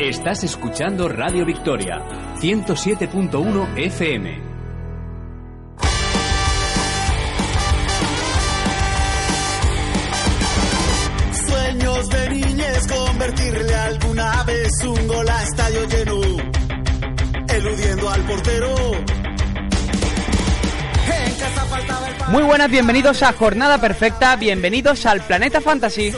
Estás escuchando Radio Victoria, 107.1 FM. Sueños de niñez, convertirle alguna vez un gol a estadio lleno, eludiendo al portero. Muy buenas, bienvenidos a Jornada Perfecta, bienvenidos al Planeta Fantasy.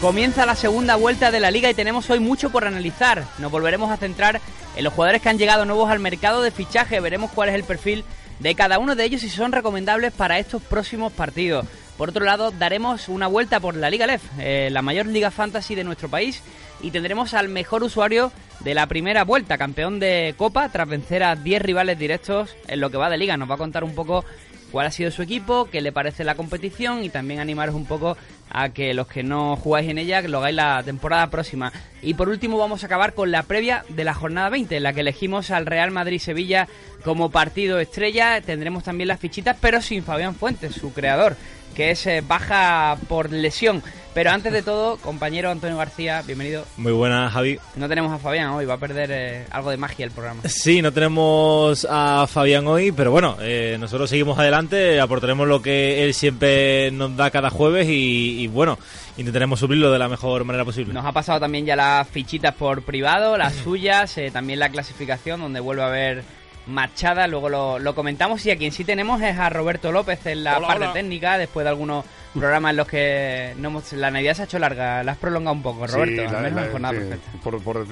Comienza la segunda vuelta de la liga y tenemos hoy mucho por analizar. Nos volveremos a centrar en los jugadores que han llegado nuevos al mercado de fichaje. Veremos cuál es el perfil de cada uno de ellos y si son recomendables para estos próximos partidos. Por otro lado, daremos una vuelta por la Liga LEF, eh, la mayor liga fantasy de nuestro país, y tendremos al mejor usuario de la primera vuelta, campeón de Copa, tras vencer a 10 rivales directos en lo que va de liga. Nos va a contar un poco cuál ha sido su equipo, qué le parece la competición y también animaros un poco a que los que no jugáis en ella lo hagáis la temporada próxima. Y por último vamos a acabar con la previa de la jornada 20, en la que elegimos al Real Madrid-Sevilla como partido estrella. Tendremos también las fichitas, pero sin Fabián Fuentes, su creador, que es eh, baja por lesión. Pero antes de todo, compañero Antonio García, bienvenido. Muy buenas, Javi. No tenemos a Fabián hoy, va a perder eh, algo de magia el programa. Sí, no tenemos a Fabián hoy, pero bueno, eh, nosotros seguimos adelante, aportaremos lo que él siempre nos da cada jueves y, y bueno, intentaremos suplirlo de la mejor manera posible. Nos ha pasado también ya las fichitas por privado, las suyas, eh, también la clasificación, donde vuelve a haber machada, luego lo, lo comentamos. Y a quien sí tenemos es a Roberto López en la Hola, parte hola. técnica, después de algunos programas en los que no hemos- la Navidad se ha hecho larga, la has prolongado un poco, Roberto, Sí, al la- menos la- en jornada sí, perfecta. por, por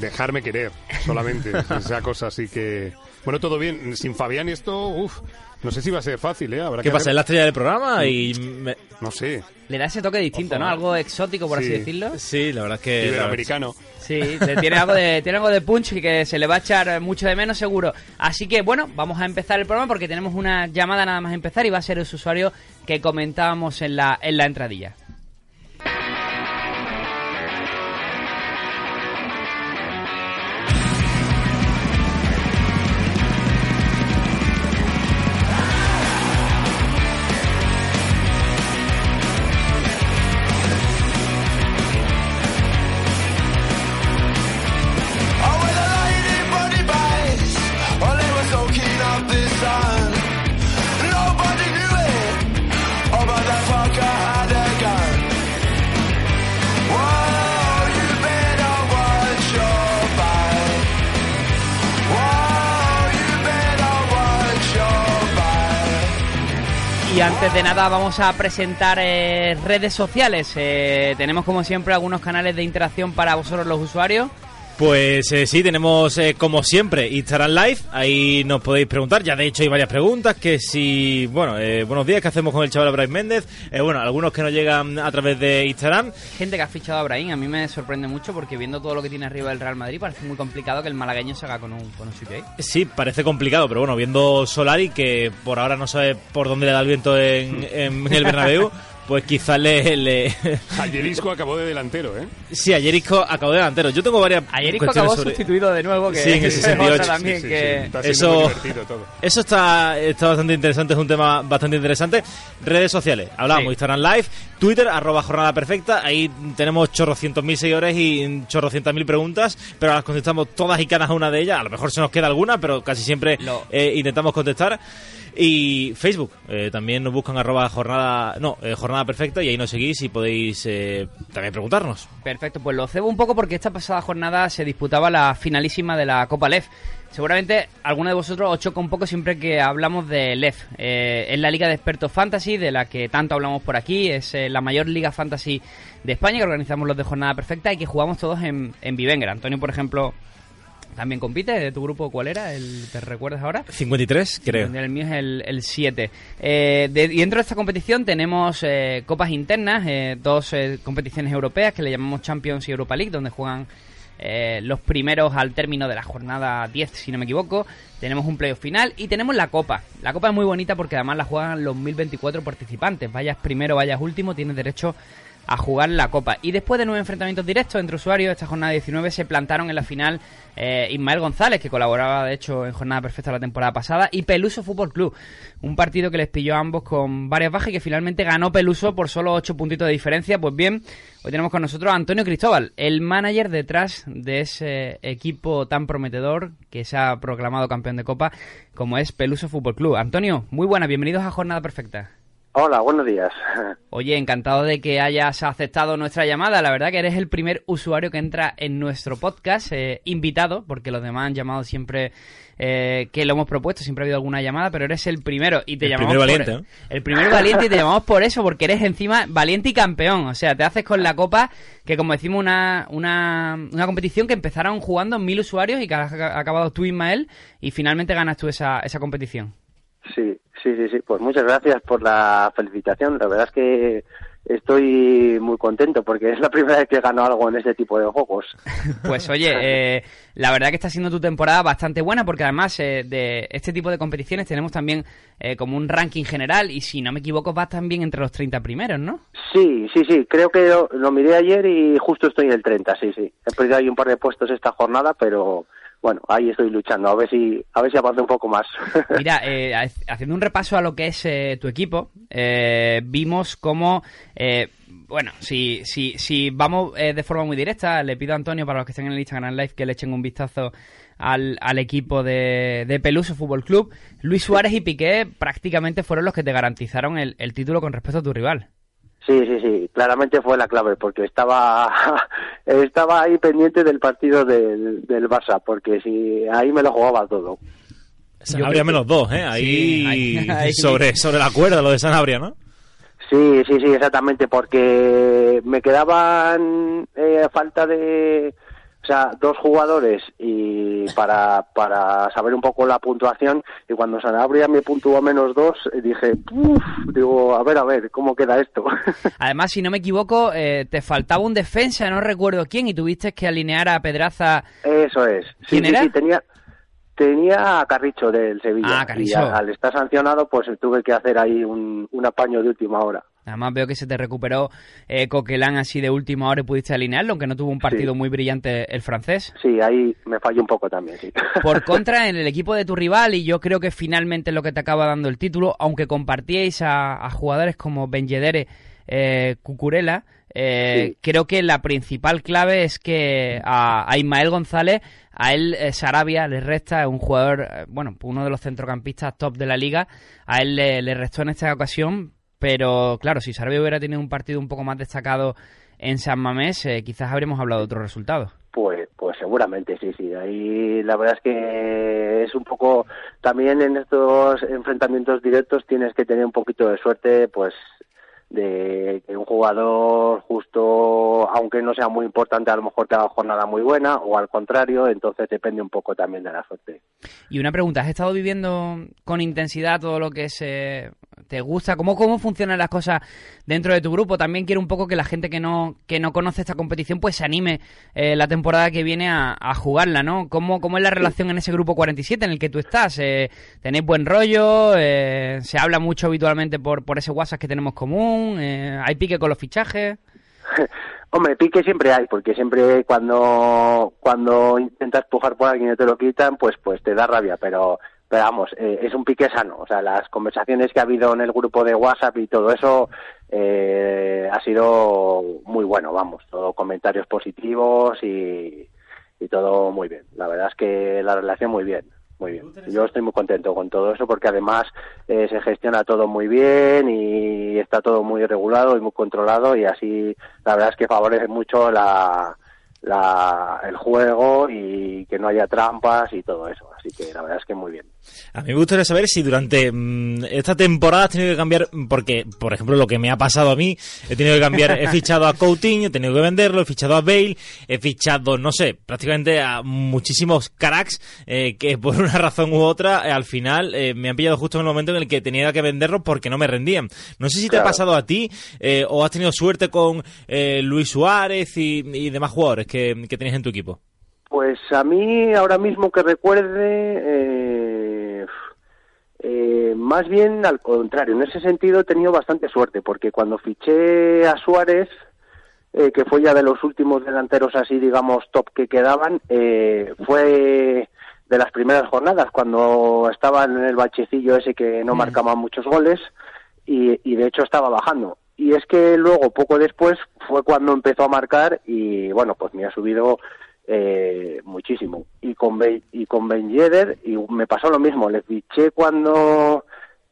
dejarme querer solamente, esa cosa así que... Bueno, todo bien, sin Fabián esto, uff, no sé si va a ser fácil, ¿eh? Habrá ¿Qué que pasa? Es la estrella del programa y... me- No sé, Le da ese toque distinto, Ojo, ¿no? eh. Algo exótico, por así Sí. decirlo. Sí, la verdad es que... iberoamericano. Sí, tiene algo de tiene algo de punch y que se le va a echar mucho de menos seguro. Así que bueno, vamos a empezar el programa porque tenemos una llamada nada más empezar y va a ser ese usuario que comentábamos en la en la entradilla. Y antes de nada vamos a presentar eh, redes sociales. Eh, tenemos como siempre algunos canales de interacción para vosotros los usuarios. Pues eh, sí, tenemos eh, como siempre Instagram Live, ahí nos podéis preguntar, ya de hecho hay varias preguntas, que si, bueno, eh, buenos días, ¿qué hacemos con el chaval Bryce Méndez? Eh, bueno, algunos que nos llegan a través de Instagram, Gente que ha fichado a Brahim, a mí me sorprende mucho porque viendo todo lo que tiene arriba el Real Madrid parece muy complicado que el malagueño se haga con un, con un ahí. Sí, parece complicado, pero bueno, viendo Solari, que por ahora no sabe por dónde le da el viento en, en el Bernabéu, pues quizás le... le... Ayer Isco acabó de delantero, ¿eh? sí, ayer Isco acabó de delantero. Yo tengo varias Ayer Isco cuestiones acabó sobre- sustituido de nuevo, que Sí, en el es 68, otra sí, también Sí, sí, que... Está Eso- muy divertido todo. Eso está, está bastante interesante, es un tema bastante interesante. Redes sociales, hablábamos, Sí. Instagram Live, Twitter, arroba jornada perfecta, ahí tenemos chorrocientos mil seguidores y chorrocientas mil preguntas, pero las contestamos todas y cada una de ellas, a lo mejor se nos queda alguna, pero casi siempre eh, intentamos contestar. Y Facebook, eh, también nos buscan arroba jornada, no, eh, jornada perfecta y ahí nos seguís y podéis eh, también preguntarnos. Perfecto, pues lo cebo un poco porque esta pasada jornada se disputaba la finalísima de la Copa LEF. Seguramente alguno de vosotros os choca un poco siempre que hablamos de LEF. Eh, es la liga de expertos fantasy de la que tanto hablamos por aquí. Es eh, la mayor liga fantasy de España que organizamos los de Jornada Perfecta y que jugamos todos en, en. Antonio, por ejemplo, también compite. ¿De tu grupo cuál era? ¿El, ¿Te recuerdas ahora? 53, creo. El mío es el, el 7. Eh, de- y dentro de esta competición tenemos eh, copas internas, eh, dos eh, competiciones europeas que le llamamos Champions y Europa League, donde juegan eh, los primeros al término de la jornada 10, si no me equivoco. Tenemos un playoff final y tenemos la copa. La copa es muy bonita porque además la juegan los 1024 participantes. Vayas primero, vayas último, tienes derecho a jugar la Copa. Y después de nueve enfrentamientos directos entre usuarios, esta jornada 19 se plantaron en la final eh, Ismael González, que colaboraba de hecho en Jornada Perfecta la temporada pasada, y Peluso Fútbol Club. Un partido que les pilló a ambos con varias bajas y que finalmente ganó Peluso por solo ocho puntitos de diferencia. Pues bien, hoy tenemos con nosotros a Antonio Cristóbal, el manager detrás de ese equipo tan prometedor que se ha proclamado campeón de Copa como es Peluso Fútbol Club. Antonio, muy buenas, bienvenidos a Jornada Perfecta. Hola, buenos días. Oye, encantado de que hayas aceptado nuestra llamada. La verdad que eres el primer usuario que entra en nuestro podcast, eh, invitado, porque los demás han llamado siempre eh, que lo hemos propuesto, siempre ha habido alguna llamada, pero eres el primero y te El llamamos primer por- valiente, ¿no? el primer valiente y te llamamos por eso, porque eres encima valiente y campeón. O sea, te haces con la copa que, como decimos, una, una, una competición que empezaron jugando mil usuarios y que has acabado tú, Ismael, y finalmente ganas tú esa, esa competición. Sí, sí, sí, sí. Pues muchas gracias por la felicitación. La verdad es que estoy muy contento porque es la primera vez que gano algo en este tipo de juegos. Pues oye, eh, la verdad que está siendo tu temporada bastante buena porque además eh, de este tipo de competiciones tenemos también eh, como un ranking general y si no me equivoco vas también entre los 30 primeros, ¿no? Sí, sí, sí. Creo que lo, lo miré ayer y justo estoy en el 30, sí, sí. He perdido ahí un par de puestos esta jornada, pero bueno, ahí estoy luchando. A ver si, a ver si avanzo un poco más. Mira, eh, ha- haciendo un repaso a lo que es eh, tu equipo, eh, vimos cómo, eh, bueno, si, si, si vamos eh, de forma muy directa, le pido a Antonio, para los que estén en el Instagram Live, que le echen un vistazo al, al equipo de, de Peluso Fútbol Club. Luis Suárez y Piqué prácticamente fueron los que te garantizaron el, el título con respecto a tu rival. Sí, sí, sí, claramente fue la clave porque estaba estaba ahí pendiente del partido del, del Barça porque si ahí me lo jugaba todo. Sanabria menos dos, ¿eh? Ahí, Sí, ahí- ahí. Sobre, sobre la cuerda, lo de Sanabria, ¿no? Sí, sí, sí, exactamente porque me quedaban eh, a falta de o sea, dos jugadores y para, para saber un poco la puntuación y cuando Sanabria me puntuó menos dos dije, uff, digo, a ver, a ver, ¿cómo queda esto? Además, si no me equivoco, eh, te faltaba un defensa, no recuerdo quién, y tuviste que alinear a Pedraza. Eso es. Sí, ¿Quién sí, era? sí, tenía, tenía a Carricho del Sevilla. Ah, Carricho. Y a- al estar sancionado, pues tuve que hacer ahí un, un apaño de última hora. Además veo que se te recuperó eh, Coquelin así de última hora y pudiste alinearlo, aunque no tuvo un partido Sí. muy brillante el francés. Sí, ahí me falló un poco también, sí. Por contra, en el equipo de tu rival, y yo creo que finalmente es lo que te acaba dando el título, aunque compartíais a, a jugadores como Ben Yedder, eh, Cucurella, eh, Sí. creo que la principal clave es que a, a Ismael González, a él eh, Sarabia le resta, es un jugador, eh, bueno, uno de los centrocampistas top de la liga, a él le, le restó en esta ocasión, pero claro, si Sarabia hubiera tenido un partido un poco más destacado en San Mamés, eh, quizás habríamos hablado de otros resultados. Pues, pues seguramente, sí, sí. Ahí la verdad es que es un poco, también en estos enfrentamientos directos tienes que tener un poquito de suerte, pues de que un jugador justo, aunque no sea muy importante, a lo mejor te haga jornada muy buena o al contrario, entonces depende un poco también de la suerte. Y una pregunta, ¿has estado viviendo con intensidad todo lo que se te gusta? ¿Cómo, ¿Cómo funcionan las cosas dentro de tu grupo? También quiero un poco que la gente que no, que no conoce esta competición pues se anime eh, la temporada que viene a, a jugarla, ¿no? ¿Cómo, ¿Cómo es la relación en ese grupo 47 en el que tú estás? Eh, ¿Tenéis buen rollo? Eh, ¿Se habla mucho habitualmente por, por ese WhatsApp que tenemos común? Eh, ¿Hay pique con los fichajes? Hombre, pique siempre hay, porque siempre cuando cuando intentas pujar por alguien y te lo quitan, pues pues te da rabia, pero pero vamos, eh, es un pique sano, o sea, las conversaciones que ha habido en el grupo de WhatsApp y todo eso eh, ha sido muy bueno, vamos, todo comentarios positivos y, y todo muy bien. La verdad es que la relación muy bien. Muy bien. Yo estoy muy contento con todo eso porque además eh, se gestiona todo muy bien y está todo muy regulado y muy controlado y así la verdad es que favorece mucho la, la, el juego y que no haya trampas y todo eso. Así que la verdad es que muy bien. A mí me gustaría saber si durante mm, esta temporada has tenido que cambiar, porque, por ejemplo, lo que me ha pasado a mí, he tenido que cambiar, he fichado a Coutinho, he tenido que venderlo, he fichado a Bale, he fichado, no sé, prácticamente a muchísimos cracks eh, que por una razón u otra, eh, al final eh, me han pillado justo en el momento en el que tenía que venderlos porque no me rendían. No sé si te ha pasado a ti eh, o has tenido suerte con eh, Luis Suárez y, y demás jugadores que, que tenías en tu equipo. Pues a mí ahora mismo que recuerde, eh, eh, más bien al contrario. En ese sentido he tenido bastante suerte porque cuando fiché a Suárez, eh, que fue ya de los últimos delanteros así, digamos, top que quedaban, eh, fue de las primeras jornadas, cuando estaban en el bachecillo ese que no marcaban muchos goles y, y de hecho estaba bajando. Y es que luego, poco después, fue cuando empezó a marcar y bueno, pues me ha subido eh, muchísimo. Y con, Ben- y con Ben Yedder, y me pasó lo mismo, le fiché cuando,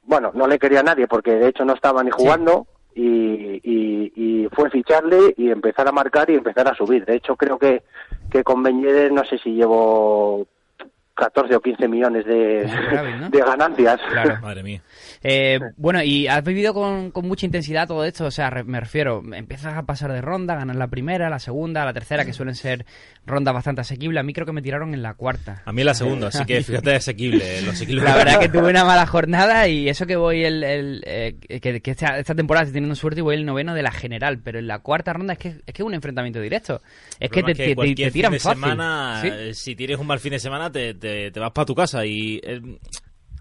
bueno, no le quería a nadie porque de hecho no estaba ni jugando. Y, y, y fue ficharle y empezar a marcar y empezar a subir. De hecho, creo que, que con Ben Yedder no sé si llevo 14 o 15 millones de, Superávit, ¿no? de ganancias. Claro. Madre mía. Eh, bueno, y has vivido con, con mucha intensidad todo esto, o sea, re- me refiero, empiezas a pasar de ronda, ganas la primera, la segunda, la tercera, que suelen ser rondas bastante asequibles. A mí creo que me tiraron en la cuarta. A mí la segunda, así que fíjate, es asequible. La verdad que tuve una mala jornada y eso que voy el, el, eh, que, que esta, esta temporada estoy teniendo suerte y voy el noveno de la general, pero en la cuarta ronda es que es que es un enfrentamiento directo. Es que te, tiran fin de fácil. semana, Sí. eh, si tienes un mal fin de semana, te, te, te vas para tu casa. Y eh,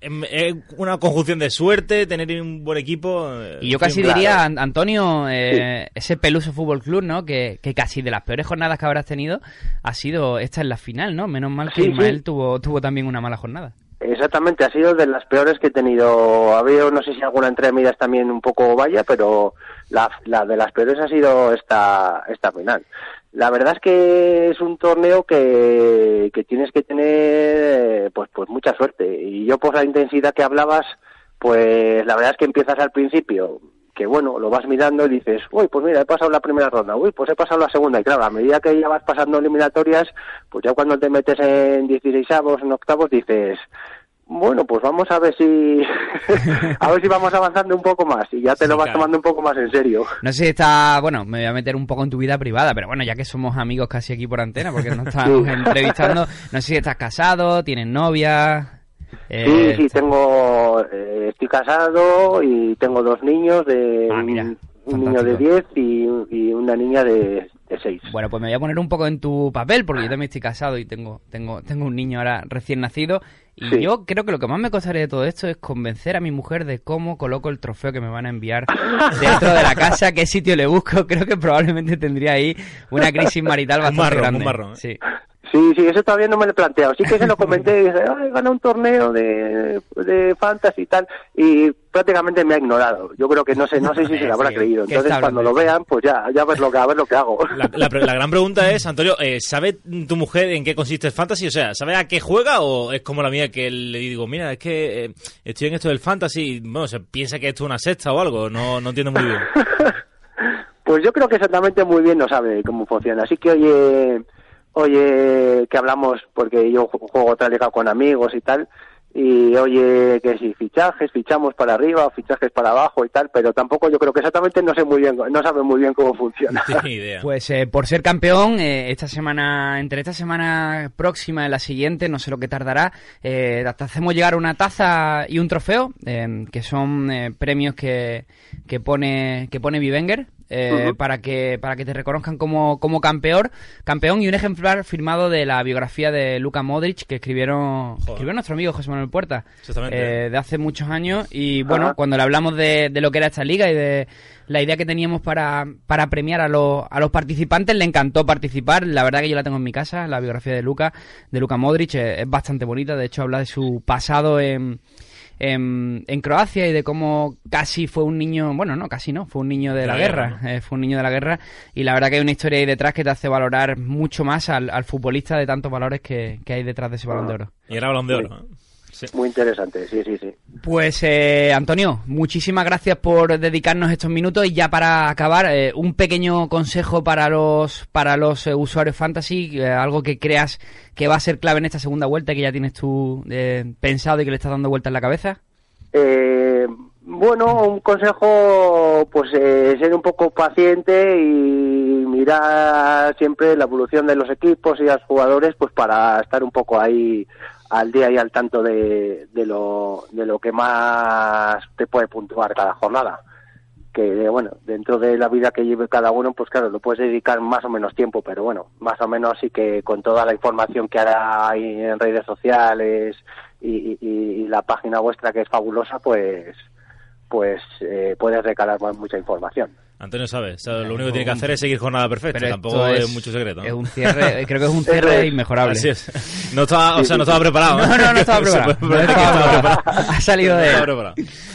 em- es una conjunción de suerte, tener un buen equipo. eh, Y yo casi diría, An- Antonio, eh, ese Peluso Fútbol Club, ¿no? Que, que casi de las peores jornadas que habrás tenido ha sido esta en la final, ¿no? Menos mal que Sí, sí. Ismael tuvo, tuvo también una mala jornada. Exactamente, ha sido de las peores que he tenido. Ha habido, no sé si alguna entre medias también un poco vaya, pero la, la de las peores ha sido esta, esta final. La verdad es que es un torneo que, que tienes que tener pues, pues mucha suerte. Y yo por la intensidad que hablabas, pues la verdad es que empiezas al principio, que bueno, lo vas mirando y dices, uy, pues mira, he pasado la primera ronda, uy, pues he pasado la segunda. Y claro, a medida que ya vas pasando eliminatorias, pues ya cuando te metes en 16 avos, en octavos, dices, bueno, pues vamos a ver si a ver si vamos avanzando un poco más y ya te Sí, lo vas claro. tomando un poco más en serio. No sé si está, bueno, me voy a meter un poco en tu vida privada, pero bueno, ya que somos amigos casi aquí por antena, porque nos estamos entrevistando, no sé si estás casado, tienes novia. eh, sí, sí, tengo eh, estoy casado y tengo dos niños de Ah, mira, un, niño de fantástico. 10 y, y una niña de, de 6. Bueno, pues me voy a poner un poco en tu papel, porque yo también estoy casado y tengo, tengo, tengo un niño ahora recién nacido. Y Sí. yo creo que lo que más me costaría de todo esto es convencer a mi mujer de cómo coloco el trofeo que me van a enviar dentro de la casa, qué sitio le busco. Creo que probablemente tendría ahí una crisis marital Un bastante marrón, grande. un marrón, ¿eh? Sí. Sí, sí, eso todavía no me lo he planteado. Sí que se lo comenté y dice, ay, gana un torneo de, de fantasy y tal. Y prácticamente me ha ignorado. Yo creo que no sé, no sé si se lo habrá Sí, creído. ¿qué Entonces cuando lo vean, pues ya, ya ver lo que, a ver lo que hago. La, la pre- la gran pregunta es, Antonio, eh, ¿sabe tu mujer en qué consiste el fantasy? O sea, ¿sabe a qué juega o es como la mía que le digo, mira, es que eh, estoy en esto del fantasy y bueno, se piensa que esto es una sexta o algo? No, no entiendo muy bien. Pues yo creo que exactamente muy bien no sabe cómo funciona. Así que oye, oye, que hablamos, porque yo ju- juego otra liga con amigos y tal, y oye, que si fichajes, fichamos para arriba o fichajes para abajo y tal, pero tampoco yo creo que exactamente no sé muy bien, no sabe muy bien cómo funciona. No idea. Pues eh, por ser campeón, eh, esta semana, entre esta semana próxima y la siguiente, no sé lo que tardará, eh, te hacemos llegar una taza y un trofeo, eh, que son eh, premios que, que pone que pone Vivenger, eh, para que para que te reconozcan como, como campeón, campeón y un ejemplar firmado de la biografía de Luka Modric que escribieron, escribió nuestro amigo José Manuel Puerta Exactamente. eh, de hace muchos años y bueno, Ajá. cuando le hablamos de, de lo que era esta liga y de la idea que teníamos para, para premiar a los, a los participantes, le encantó participar. La verdad que yo la tengo en mi casa, la biografía de Luca, de Luka Modric, es bastante bonita. De hecho, habla de su pasado en, en, en Croacia y de cómo casi fue un niño, bueno, no, casi no, fue un niño de De la, la guerra, guerra, ¿no? eh, fue un niño de la guerra y la verdad que hay una historia ahí detrás que te hace valorar mucho más al, al futbolista de tantos valores que, que hay detrás de ese balón de oro. Y era balón de oro. Sí. Muy interesante, sí, sí, sí. Pues eh, Antonio, muchísimas gracias por dedicarnos estos minutos y ya para acabar eh, un pequeño consejo para los para los eh, usuarios fantasy, eh, algo que creas que va a ser clave en esta segunda vuelta que ya tienes tú eh, pensado y que le estás dando vuelta en la cabeza. Eh, bueno, un consejo, pues eh, ser un poco paciente y mirar siempre la evolución de los equipos y de los jugadores, pues para estar un poco ahí al día y al tanto de, de lo, de lo que más te puede puntuar cada jornada. Que, bueno, dentro de la vida que lleve cada uno, pues claro, lo puedes dedicar más o menos tiempo, pero bueno, más o menos sí que con toda la información que ahora hay en redes sociales y, y- y la página vuestra que es fabulosa, pues pues eh, puedes recalar más- mucha información. Antonio sabe, o sea, lo único que tiene que hacer es seguir jornada perfecta, Pero tampoco es, mucho secreto. ¿no? Es un cierre, creo que es un cierre inmejorable. Así es. No estaba, o sea, no estaba preparado. No, no, no estaba preparado. No estaba. Ha salido de él.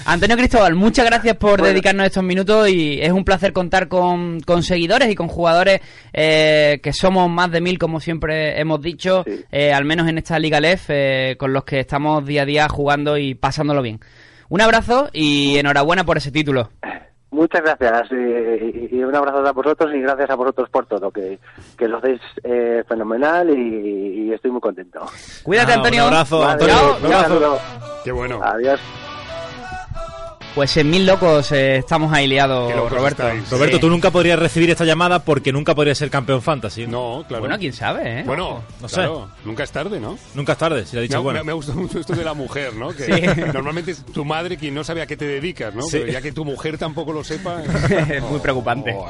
Antonio Cristóbal, muchas gracias por Bueno. dedicarnos estos minutos y es un placer contar con, con seguidores y con jugadores eh, que somos más de mil, como siempre hemos dicho, Sí. eh, al menos en esta Liga LEF, eh, con los que estamos día a día jugando y pasándolo bien. Un abrazo y enhorabuena por ese título. Muchas gracias eh, y y un abrazo a vosotros y gracias a vosotros por todo, que, que lo hacéis eh, fenomenal y, y estoy muy contento. Cuídate, Ah, Antonio. Un abrazo, Vale, Antonio. un abrazo. Qué bueno. Adiós. Pues en mil locos eh, estamos ahí liados, locos Roberto. estáis. Roberto, Sí. tú nunca podrías recibir esta llamada porque nunca podrías ser campeón fantasy. No, claro. Bueno, quién sabe, ¿eh? Bueno, No sé. claro, nunca es tarde, ¿no? Nunca es tarde, si le ha dicho Me, bueno. me- me gusta mucho esto de la mujer, ¿no? Que Sí. normalmente es tu madre quien no sabe a qué te dedicas, ¿no? Sí. Pero ya que tu mujer tampoco lo sepa. Es muy preocupante. Oh,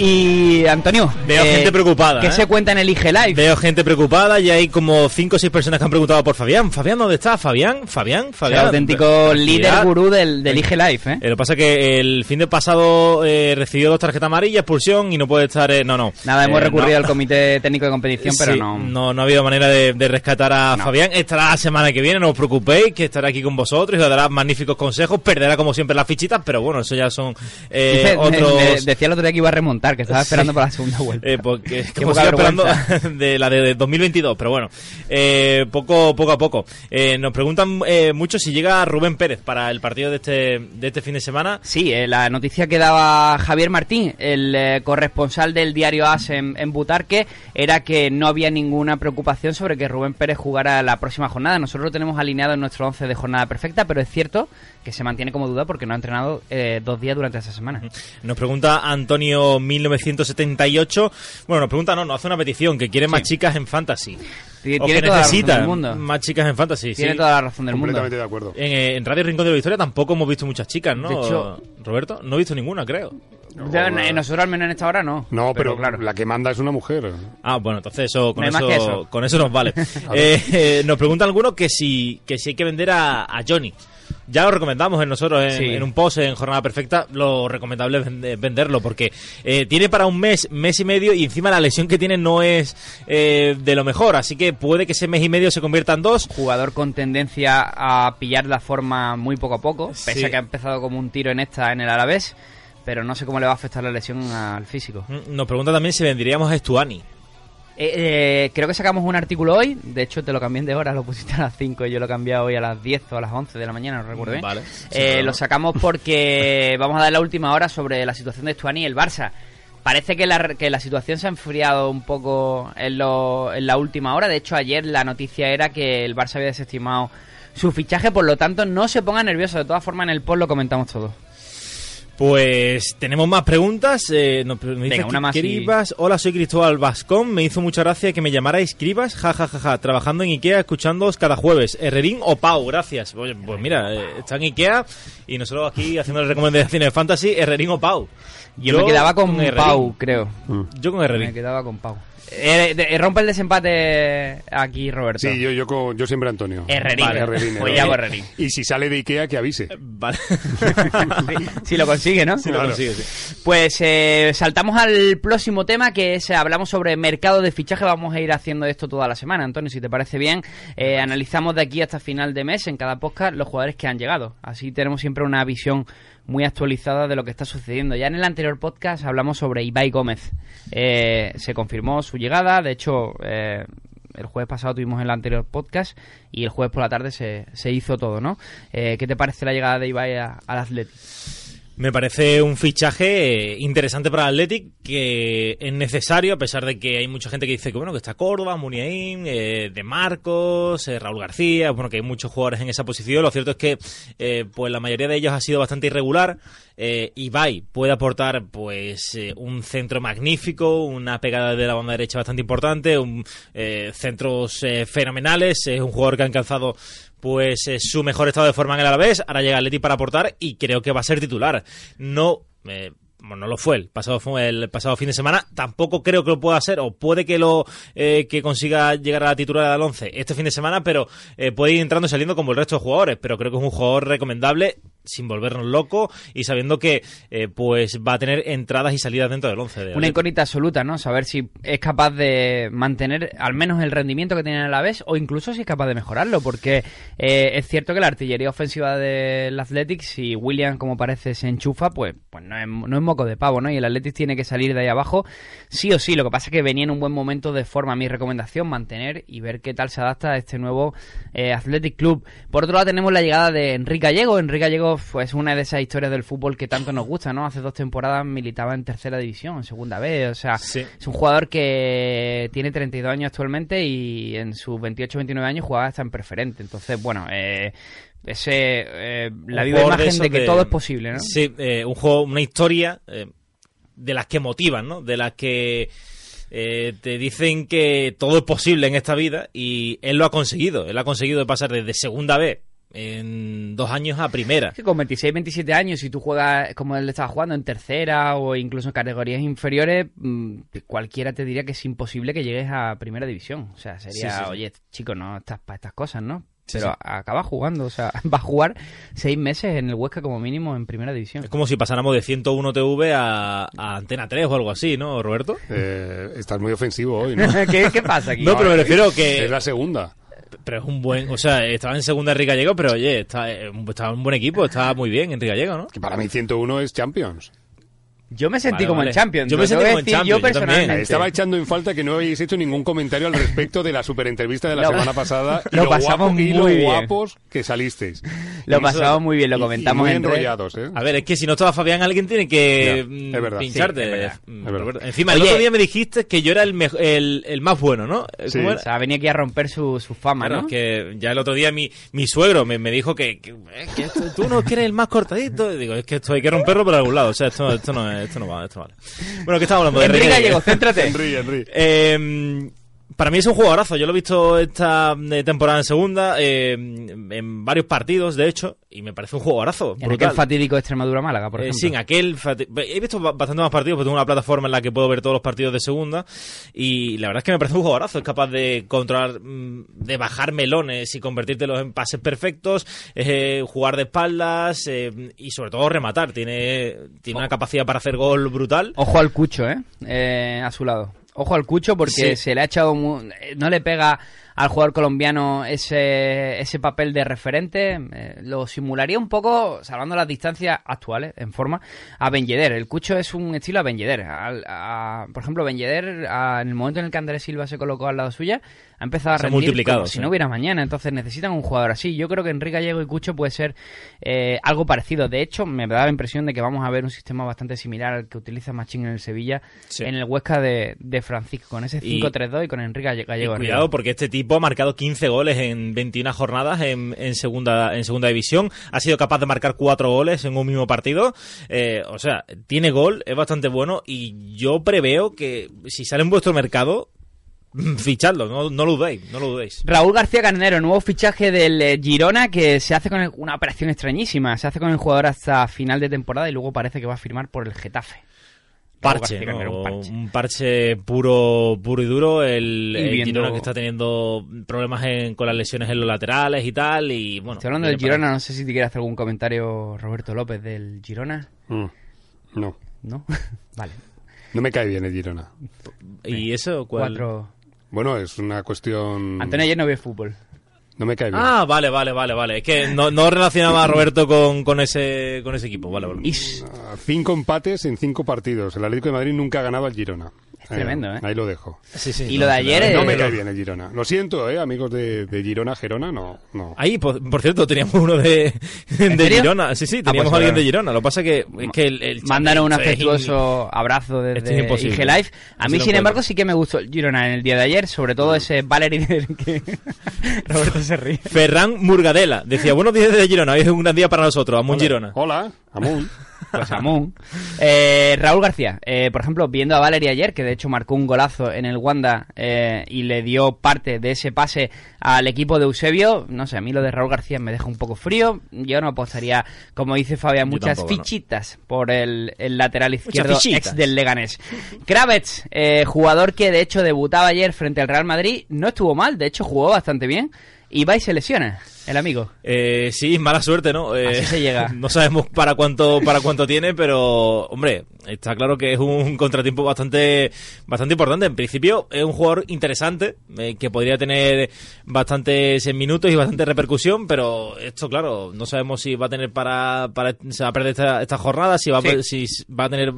Y Antonio, Veo gente preocupada, ¿Qué ¿eh? se cuenta en el IG Live? Veo gente preocupada y hay como 5 o 6 personas que han preguntado por Fabián. ¿Fabián dónde está? ¿Fabián? ¿Fabián? el ¿Fabián? auténtico Tranquilidad. líder gurú del, del IG Live, ¿eh? Eh, lo que pasa es que el fin de pasado eh, recibió dos tarjetas amarillas, expulsión y no puede estar. eh, no, no. Nada, hemos Eh, recurrido no. al comité técnico de competición, pero no. no, no ha habido manera de, de rescatar a No. Fabián. Estará la semana que viene, no os preocupéis, que estará aquí con vosotros y os dará magníficos consejos. Perderá como siempre las fichitas, pero bueno, eso ya son eh, otros. decía el otro día que iba a remontar, que estaba Sí. esperando para la segunda vuelta. Eh, porque poca sigo esperando de la de 2022, pero bueno, eh, poco poco a poco. Eh, nos preguntan eh, mucho si llega Rubén Pérez para el partido de este de este fin de semana. Sí, la noticia que daba Javier Martín, el corresponsal del diario AS en, en Butarque, era que no había ninguna preocupación sobre que Rubén Pérez jugara la próxima jornada. Nosotros lo tenemos alineado en nuestro 11 de jornada perfecta, pero es cierto que se mantiene como duda porque no ha entrenado dos días durante esa semana. Nos pregunta Antonio 1978. Bueno, nos pregunta, no, nos hace una petición que quiere más chicas en fantasy. Tiene o que toda la razón necesita del mundo. más chicas en fantasy. Tiene sí. toda la razón del mundo. completamente de acuerdo. En, eh, en Radio Rincón de la Victoria tampoco hemos visto muchas chicas, ¿no? De hecho- Roberto, no he visto ninguna, creo. Ya, eh, nosotros al menos en esta hora no. No, pero, claro. la que manda es una mujer. Ah, bueno, entonces eso con, No eso, con eso nos vale. Eh, eh, nos pregunta alguno que si, que si hay que vender a, a Johnny. Ya lo recomendamos en nosotros en, Sí. en un post en Jornada Perfecta. Lo recomendable es vende- venderlo porque eh, tiene para un mes, mes y medio y encima la lesión que tiene no es eh, de lo mejor. Así que puede que ese mes y medio se convierta en dos. jugador con tendencia a pillar la forma muy poco a poco, pese Sí. a que ha empezado como un tiro en esta en el Alavés, pero no sé cómo le va a afectar la lesión al físico. Mm, Nos pregunta también si venderíamos a Estuani. Eh, eh, creo que sacamos un artículo hoy, de hecho te lo cambié de hora, lo pusiste a las 5 y yo lo he cambiado hoy a las 10 o a las 11 de la mañana, no recuerdo bien. Vale, Eh, lo sacamos porque vamos a dar la última hora sobre la situación de Stuani y el Barça. Parece que la, que la situación se ha enfriado un poco en, lo- en la última hora. De hecho, ayer la noticia era que el Barça había desestimado su fichaje, por lo tanto, no se ponga nervioso. De todas formas, en el post lo comentamos todo. Pues tenemos más preguntas. Eh, nos me dice Venga, una más y-. Hola, soy Cristóbal Vascón. Me hizo mucha gracia que me llamarais Cribas. Ja, ja, ja, ja. Trabajando en Ikea, escuchándoos cada jueves. Herrerín o Pau, gracias. Oye, pues mira, eh, está en Ikea y nosotros aquí haciendo recomendaciones de fantasy. Herrerín o Pau. Yo, me quedaba con. Pau, creo. Yo con Me Herrerín. quedaba con Pau. Eh, de- eh, rompe el desempate aquí, Roberto. Sí, yo, yo, co- yo siempre Antonio. Herrerín. Vale, Herrerín, Pues Herrerín. Herrerín. Y si sale de Ikea, que avise. Vale. si lo consigue, ¿no? Sí, lo consigue, sí. Pues eh, saltamos al próximo tema que es, eh, hablamos sobre mercado de fichaje. Vamos a ir haciendo esto toda la semana, Antonio, si te parece bien. Eh, analizamos de aquí hasta final de mes en cada podcast los jugadores que han llegado. Así tenemos siempre una visión muy actualizada de lo que está sucediendo. Ya en el anterior podcast hablamos sobre Ibai Gómez. Eh, se confirmó su llegada, de hecho... eh, el jueves pasado tuvimos el anterior podcast y el jueves por la tarde se, se hizo todo, ¿no? Eh, ¿Qué te parece la llegada de Ibai al Athletic? Me parece un fichaje eh, interesante para el Athletic que es necesario, a pesar de que hay mucha gente que dice que bueno que está Córdoba, Muniain, eh, De Marcos, eh, Raúl García, bueno que hay muchos jugadores en esa posición. Lo cierto es que eh, pues la mayoría de ellos ha sido bastante irregular. Eh, Ibai puede aportar pues un centro magnífico, una pegada de la banda derecha bastante importante, un, centros fenomenales. Es un jugador que ha alcanzado pues eh, su mejor estado de forma en el Alavés. Ahora llega el Atleti para aportar y creo que va a ser titular. No, eh, bueno, no lo fue el pasado el pasado fin de semana tampoco creo que lo pueda hacer o puede que lo eh, que consiga llegar a la titular del 11 este fin de semana pero eh, puede ir entrando y saliendo como el resto de jugadores pero creo que es un jugador recomendable sin volvernos locos y sabiendo que eh, pues va a tener entradas y salidas dentro del 11 de Una incógnita absoluta, ¿no? Saber si es capaz de mantener al menos el rendimiento que tiene a la vez o incluso si es capaz de mejorarlo, porque eh, es cierto que la artillería ofensiva del Athletic, si William, como parece, se enchufa, pues, pues no, es, no es moco de pavo, ¿no? Y el Athletic tiene que salir de ahí abajo sí o sí. Lo que pasa es que venía en un buen momento de forma. Mi recomendación, mantener y ver qué tal se adapta a este nuevo eh, Athletic Club. Por otro lado, tenemos la llegada de Enrique Gallego. Enrique Gallego pues una de esas historias del fútbol que tanto nos gusta, ¿no? Hace dos temporadas militaba en tercera división, en segunda B. O sea, Sí. es un jugador que tiene 32 años actualmente y en sus 28-29 años jugaba hasta en preferente. Entonces, bueno, eh, ese, eh, la viva imagen de que todo es posible, ¿no? Sí, eh, un juego, una historia eh, de las que motivan, ¿no? De las que eh, te dicen que todo es posible en esta vida y él lo ha conseguido. Él ha conseguido pasar desde segunda B en dos años a primera. Que con 26, 27 años, si tú juegas como él estaba jugando en tercera o incluso en categorías inferiores, mm, cualquiera te diría que es imposible que llegues a primera división. O sea, sería, Sí, sí, sí. oye, chico, no estás para estas cosas, ¿no? Sí, Pero sí. acaba jugando, o sea, va a jugar seis meses en el Huesca como mínimo en primera división. Es como si pasáramos de 101 TV a, a Antena 3 o algo así, ¿no, Roberto? Eh, estás muy ofensivo hoy, ¿no? ¿Qué, qué pasa aquí? No, pero me refiero que... Es la segunda. Pero es un buen... O sea, estaba en segunda Enrique Gallego, pero oye, está, eh, en un buen equipo, está muy bien Enrique Gallego, ¿no? Que para mí 101 es Champions. Yo me sentí Vale, como vale. en Champions. Yo me sentí como en Champions, yo personalmente. Estaba echando en falta que no habéis hecho ningún comentario al respecto de la superentrevista de la semana pasada y lo lo, pasamos guapo- y muy lo bien. guapos que salisteis. Lo Y- pasamos muy bien, lo y- comentamos y muy entre- enrollados, ¿eh? A ver, es que si no estaba Fabián, alguien tiene que Ya, mm, es verdad. pincharte. Sí, es verdad, es verdad. Roberto. Encima, el otro día me dijiste que yo era el, mejo- el, el más bueno, ¿no? Sí. ¿Cómo O sea, venía aquí a romper su, su fama, Claro, ¿no? es que ya el otro día mi, mi suegro me, me dijo que, que, que esto- tú no quieres el más cortadito. Y digo, es que esto hay que romperlo por algún lado. O sea, esto, esto, no, es- esto no va, esto vale. Bueno, ¿qué estamos hablando? De Enrique Enrique Gallego, céntrate. Henry, Henry. Eh, para mí es un jugadorazo. Yo lo he visto esta eh, temporada en segunda, eh, en varios partidos, de hecho, y me parece un jugadorazo. En aquel fatídico Extremadura-Málaga, por Eh, ejemplo. sí, en aquel. He visto ba- bastante más partidos, porque tengo una plataforma en la que puedo ver todos los partidos de segunda. Y la verdad es que me parece un jugadorazo. Es capaz de controlar, mm, de bajar melones y convertírtelos en pases perfectos, eh, jugar de espaldas eh, y sobre todo rematar. Tiene, tiene una capacidad para hacer gol brutal. Ojo al Cucho, ¿eh? Eh, A su lado. Ojo al Cucho porque Sí. se le ha echado... mu- No le pega al jugador colombiano ese, ese papel de referente. eh, lo simularía un poco, salvando las distancias actuales, en forma, a Ben Yedder. El Cucho es un estilo a Ben Yedder. Al- a- por ejemplo, Ben Yedder, a- en el momento en el que Andrés Silva se colocó al lado suya, ha empezado a Se rendir multiplicado, como si no hubiera mañana. Entonces necesitan un jugador así. Yo creo que Enrique Gallego y Cucho puede ser eh, algo parecido. De hecho, me da la impresión de que vamos a ver un sistema bastante similar al que utiliza Machín en el Sevilla, Sí. en el Huesca de, de Francisco, con ese Y- 5-3-2 y con Enrique Galle- Y Gallego. arriba. cuidado porque este tipo ha marcado 15 goles en 21 jornadas en, segunda en segunda división. Ha sido capaz de marcar 4 goles en un mismo partido. Eh, o sea, tiene gol, es bastante bueno y yo preveo que si sale en vuestro mercado, fichadlo, no, lo dudéis, no lo dudéis. Raúl García Canenero, nuevo fichaje del eh, Girona que se hace con una operación extrañísima. Se hace con el jugador hasta final de temporada y luego parece que va a firmar por el Getafe. Parche, ¿no? Un parche. un parche puro puro y duro. El, Y el viendo- Girona que está teniendo problemas en- con las lesiones en los laterales y tal. Y bueno, Estoy hablando del para- Girona, no sé si te quiere hacer algún comentario Roberto López del Girona. Mm, No, ¿No? vale. no me cae bien el Girona. ¿Y eso cuál? Cuatro. Bueno, es una cuestión... Antonio ayer no ve fútbol. No me cae bien. Ah, vale, vale, vale, vale. Es que no, no relacionaba a Roberto con, con ese con ese equipo. Vale, vale. Ah, Cinco empates en cinco partidos. El Atlético de Madrid nunca ha ganado al Girona. Es tremendo, ¿eh? Ahí lo dejo. Sí, sí, y no, lo de ayer es- No me cae bien el Girona. Lo siento, ¿eh? Amigos de, de Girona, Gerona, no. no. Ahí, por, por cierto, teníamos uno de, de? Girona. Sí, sí, Ah, teníamos pues, a alguien de Girona. Lo que pasa que es que el, el Mandaron un es afectuoso abrazo es desde. IG Live. A mí, no sin embargo, sí que me gustó el Girona en el día de ayer, sobre todo ese Valery que Roberto se ríe. Ferran Murgadela decía, buenos días desde Girona, hoy es un gran día para nosotros, amo un Girona. Hola. Amun. Pues. Eh, Raúl García, eh, por ejemplo, viendo a Valeria ayer, que de hecho marcó un golazo en el Wanda eh, y le dio parte de ese pase al equipo de Eusebio, no sé, a mí lo de Raúl García me deja un poco frío. Yo no apostaría, como dice Fabián, muchas tampoco, no. fichitas por el, el lateral izquierdo ex del Leganés. Kravets, jugador que de hecho debutaba ayer frente al Real Madrid, no estuvo mal, de hecho jugó bastante bien. Y va y se lesiona, el amigo. Eh, sí, mala suerte, ¿no? Eh, Así se llega. No sabemos para cuánto para cuánto tiene, pero hombre, está claro que es un contratiempo bastante bastante importante. En principio es un jugador interesante eh, que podría tener bastantes minutos y bastante repercusión, pero esto claro, no sabemos si va a tener para para se va a perder esta, esta jornada, si va a, Sí. si va a tener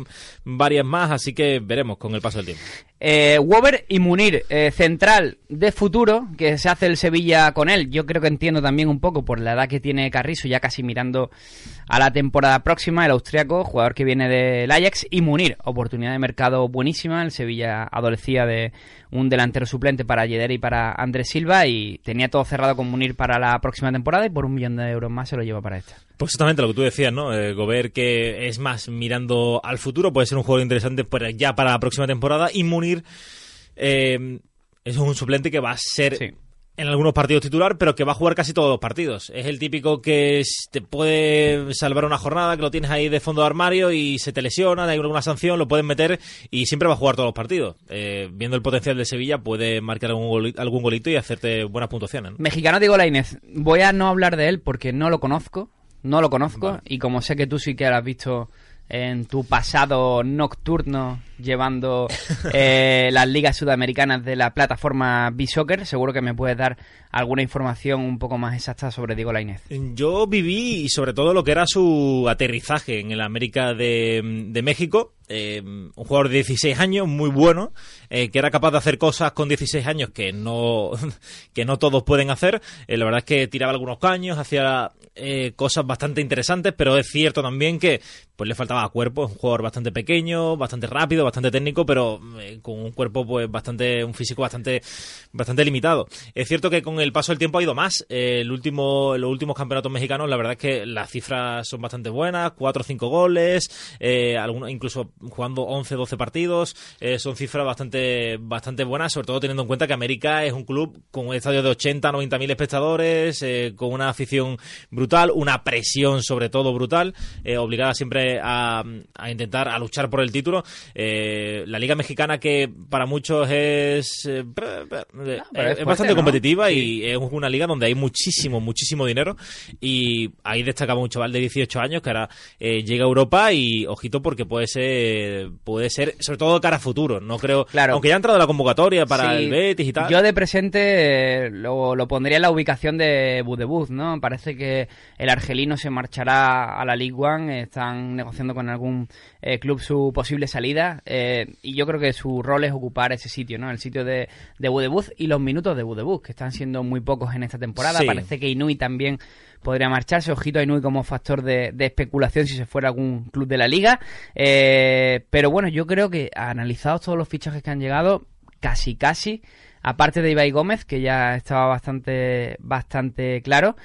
varias más, así que veremos con el paso del tiempo. Eh, Wober y Munir, eh, central de futuro, que se hace el Sevilla con él. Yo creo que entiendo también un poco por la edad que tiene Carrizo, ya casi mirando a la temporada próxima, el austriaco, jugador que viene del Ajax, y Munir, oportunidad de mercado buenísima. El Sevilla adolecía de un delantero suplente para Yedder y para Andrés Silva, y tenía todo cerrado con Munir para la próxima temporada, y por un millón de euros más se lo lleva para esta. Pues exactamente lo que tú decías, ¿no? Eh, Gobert, que es más mirando al futuro, puede ser un jugador interesante para- ya para la próxima temporada. Y Munir eh, es un suplente que va a ser Sí. En algunos partidos titular, pero que va a jugar casi todos los partidos. Es el típico que te puede salvar una jornada, que lo tienes ahí de fondo de armario y se te lesiona, hay alguna sanción, lo pueden meter y siempre va a jugar todos los partidos. Eh, viendo el potencial de Sevilla, puede marcar algún, goli- algún golito y hacerte buenas puntuaciones. ¿no? Mexicano Diego Lainez, voy a no hablar de él porque no lo conozco, no lo conozco Vale. y como sé que tú sí que lo has visto en tu pasado nocturno llevando eh, las ligas sudamericanas de la plataforma B-Soccer, seguro que me puedes dar alguna información un poco más exacta sobre Diego Lainez. Yo viví y sobre todo lo que era su aterrizaje en el América de, de México. Eh, un jugador de 16 años, muy bueno, eh, que era capaz de hacer cosas con 16 años que no, que no todos pueden hacer. Eh, la verdad es que tiraba algunos caños, hacía cosas bastante interesantes, pero es cierto también que pues le faltaba cuerpo. Es un jugador bastante pequeño, bastante rápido, bastante técnico, pero con un cuerpo pues bastante, un físico bastante, bastante limitado. Es cierto que con el paso del tiempo ha ido más. Eh, el último, los últimos campeonatos mexicanos, la verdad es que las cifras son bastante buenas, 4 o 5 goles, eh, algunos incluso jugando 11, 12 partidos, eh, son cifras bastante, bastante buenas, sobre todo teniendo en cuenta que América es un club con un estadio de 80, 90 mil espectadores, con una afición brutal, una presión sobre todo brutal, obligada siempre a, a intentar, a luchar por el título. La Liga Mexicana que para muchos es, pero es es fuerte, bastante ¿no? competitiva y es una liga donde hay muchísimo, muchísimo dinero y ahí destacaba un chaval de 18 años que ahora eh, llega a Europa y ojito porque puede ser, puede ser, sobre todo cara a futuro, no creo, Claro. aunque ya ha entrado la convocatoria para Sí, el Betis y tal. Yo de presente eh, lo, lo pondría en la ubicación de Budebuz, ¿no? Parece que el argelino se marchará a la League One, están negociando con algún eh, club su posible salida eh, y yo creo que su rol es ocupar ese sitio, ¿no? El sitio de, de Budebuz y los minutos de Budebuz, que están siendo muy pocos en esta temporada. Sí. Parece que Inui también podría marcharse. Ojito a Inui como factor de, de especulación si se fuera algún club de la liga. Eh, pero bueno, yo creo que analizados todos los fichajes que han llegado, casi casi, aparte de Ibai Gómez, que ya estaba bastante, bastante claro.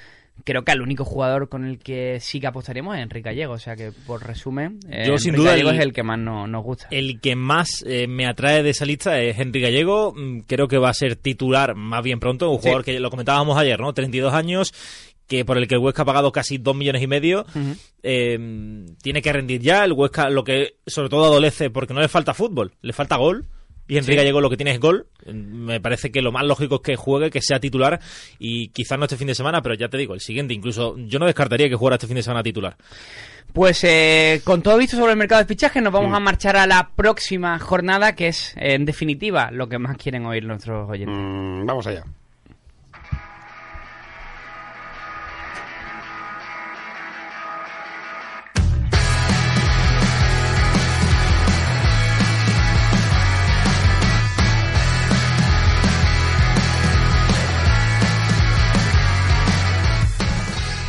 Creo que el único jugador con el que sí que apostaríamos es Enrique Gallego. O sea que, por resumen, eh, sin Enrique duda, Gallego el- es el que más no- nos gusta. El que más eh, me atrae de esa lista es Henry Gallego. Mm, Creo que va a ser titular más bien pronto. Un Sí. jugador que lo comentábamos ayer, ¿no? 32 años, que por el que el Huesca ha pagado casi 2 millones y medio. Eh, tiene que rendir ya. El Huesca lo que sobre todo adolece porque no le falta fútbol, le falta gol. Y Henry Sí. Gallego lo que tiene es gol. Me parece que lo más lógico es que juegue, que sea titular. Y quizás no este fin de semana, pero ya te digo, el siguiente. Incluso yo no descartaría que jugara este fin de semana titular. Pues eh, con todo visto sobre el mercado de fichajes, nos vamos a marchar a la próxima jornada, que es, en definitiva, lo que más quieren oír nuestros oyentes. Mm, vamos allá.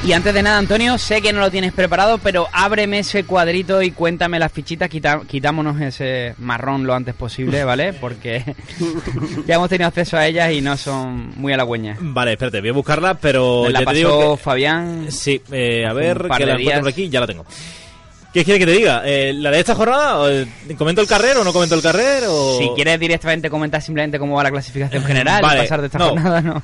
Y antes de nada, Antonio, sé que no lo tienes preparado, pero ábreme ese cuadrito y cuéntame las fichitas, quita- quitámonos ese marrón lo antes posible, ¿vale? Porque ya hemos tenido acceso a ellas y no son muy halagüeñas. Vale, espérate, voy a buscarla, pero la ya te pasó digo que- Fabián. Sí, eh, a ver, que la encuentro por aquí, ya la tengo. ¿Qué quiere que te diga? Eh, ¿La de esta jornada? eh, ¿Comento el carrer o no comento el carrer? O... Si quieres directamente comentar simplemente cómo va la clasificación general Vale, y pasar de esta no. jornada, no.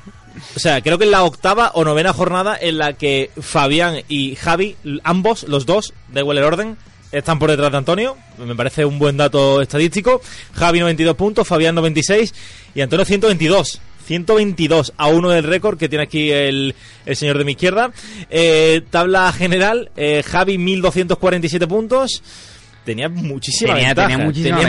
O sea, creo que es la octava o novena jornada en la que Fabián y Javi, ambos, los dos, igual el orden, están por detrás de Antonio. Me parece un buen dato estadístico. Javi 92 puntos, Fabián 96 y Antonio 122. 122 a uno del récord que tiene aquí el, el señor de mi izquierda. Eh, tabla general, eh, Javi 1247 puntos tenía muchísima tenía,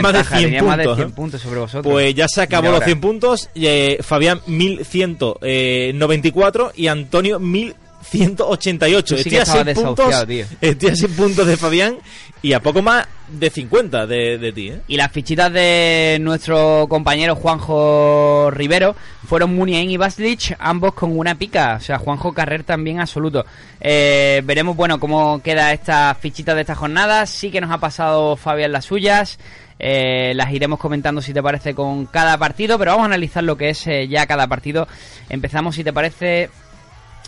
más, de 100 puntos, sobre vosotros. Pues ya se acabó los 100 puntos. Eh, Fabián 1194 eh, y Antonio 1000 188. Sí estoy, a puntos, tío. estoy puntos de Fabián y a poco más de 50 de, de ti. ¿eh? Y las fichitas de nuestro compañero Juanjo Rivero fueron Muniain y Baslich, ambos con una pica. O sea, Juanjo Carrer también absoluto. Eh, veremos, bueno, cómo queda esta fichita de esta jornada. Sí que nos ha pasado Fabián las suyas. Eh, las iremos comentando si te parece con cada partido, pero vamos a analizar lo que es eh, ya cada partido. Empezamos, si te parece,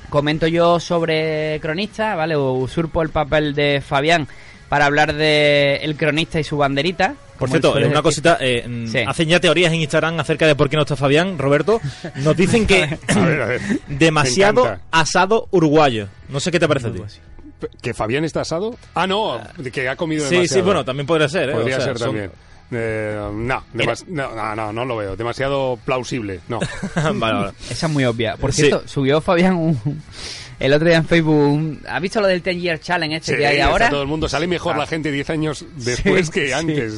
comento yo sobre cronista, ¿vale? O usurpo el papel de Fabián para hablar de el cronista y su banderita. Por cierto, una decir. cosita, eh, mm, Sí. hacen ya teorías en Instagram acerca de por qué no está Fabián, Roberto. Nos dicen que A ver, a ver. demasiado asado uruguayo. No sé qué te parece a ti. ¿Que Fabián está asado? Ah, no, que ha comido Sí, demasiado. sí, bueno, también podría ser, ¿eh? Podría O sea, ser son- también. Eh, no, demas- no, no, no, no lo veo. Demasiado plausible. No. vale, vale. Esa es muy obvia. Por Sí. cierto, subió Fabián un- el otro día en Facebook. un- ¿Has visto lo del 10 Year Challenge este Sí, que hay ahora? todo el mundo. Sale mejor Ah. la gente 10 años después Sí, que sí, antes.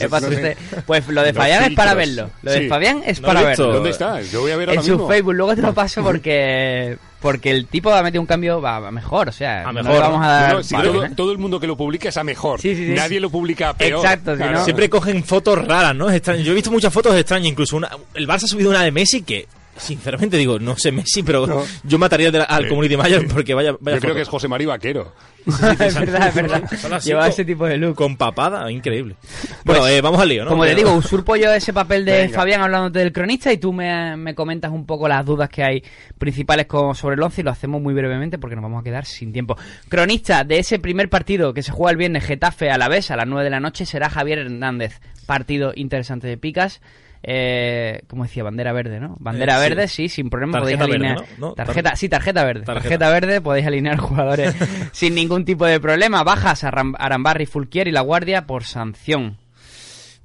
Pues lo de Fabián es para verlo. Lo de Sí. Fabián es No para verlo. ¿Dónde está? Yo voy a ver ahora En su mismo. Facebook, luego te lo paso porque porque el tipo ha metido un cambio va, va mejor, o sea, A no mejor, le vamos a dar No, si vale, todo, el mundo que lo publica es a mejor. Sí, sí, sí. Nadie lo publica a peor. Exacto, si no- Siempre cogen fotos raras, ¿no? Extrañas. Yo he visto muchas fotos extrañas, incluso una, el Barça ha subido una de Messi que, sinceramente digo, no sé Messi, pero No. yo mataría la- al Sí. community manager porque vaya, vaya Yo creo foto. que es José María Vaquero. es verdad, es verdad. Son así Lleva con- ese tipo de look. Con papada, increíble. Bueno, eh, vamos al lío, ¿no? Como te digo, usurpo yo ese papel de Venga. Fabián hablándote del cronista y tú me, me comentas un poco las dudas que hay principales con, sobre el 11 y lo hacemos muy brevemente porque nos vamos a quedar sin tiempo. Cronista de ese primer partido que se juega el viernes Getafe a la vez a las 9 de la noche será Javier Hernández. Partido interesante de picas. Eh, como decía, bandera verde, ¿no? Bandera Eh, verde, sí, sin problema. Tarjeta podéis verde, alinear. ¿no? No, tarjeta, tar- sí, tarjeta verde. Tarjeta. Tarjeta. verde, podéis alinear jugadores sin ningún tipo de problema. Bajas a Ram- Arambarri, Fulquier y La Guardia por sanción.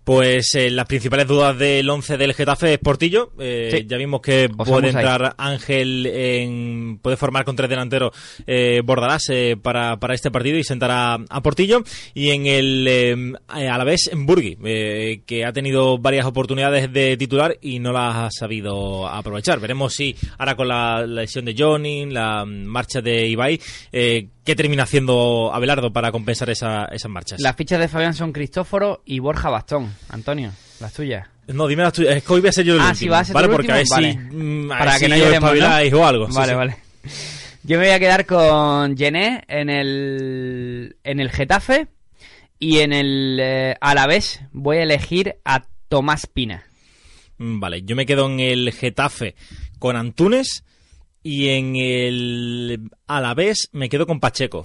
Pues eh, las principales dudas del 11 del Getafe es Portillo. Eh, Sí. Ya vimos que puede ahí. entrar Ángel en. puede formar con tres delanteros eh, Bordalás eh, para, para este partido y sentar a, Portillo. Y en el. Eh, a la vez en Burgui, eh, que ha tenido varias oportunidades de titular y no las ha sabido aprovechar. Veremos si ahora con la, la lesión de Johnny, la mm, marcha de Ibai, eh, qué termina haciendo Abelardo para compensar esa- esas marchas. Las fichas de Fabián son Cristóforo y Borja Bastón. Antonio, las tuyas. No, dime las tuyas. Es que hoy voy a ser yo el Ah, último. si vas a ser ¿vale? Porque a ver último, si. vale. mm, a Para ver que si no lloremos, ¿no? espabiláis o algo. Vale, sí. vale. Yo me voy a quedar con Gené en el, en el Getafe y en el eh, Alavés voy a elegir a Tomás Pina. Mm, Vale, yo me quedo en el Getafe con Antunes y en el Alavés me quedo con Pacheco.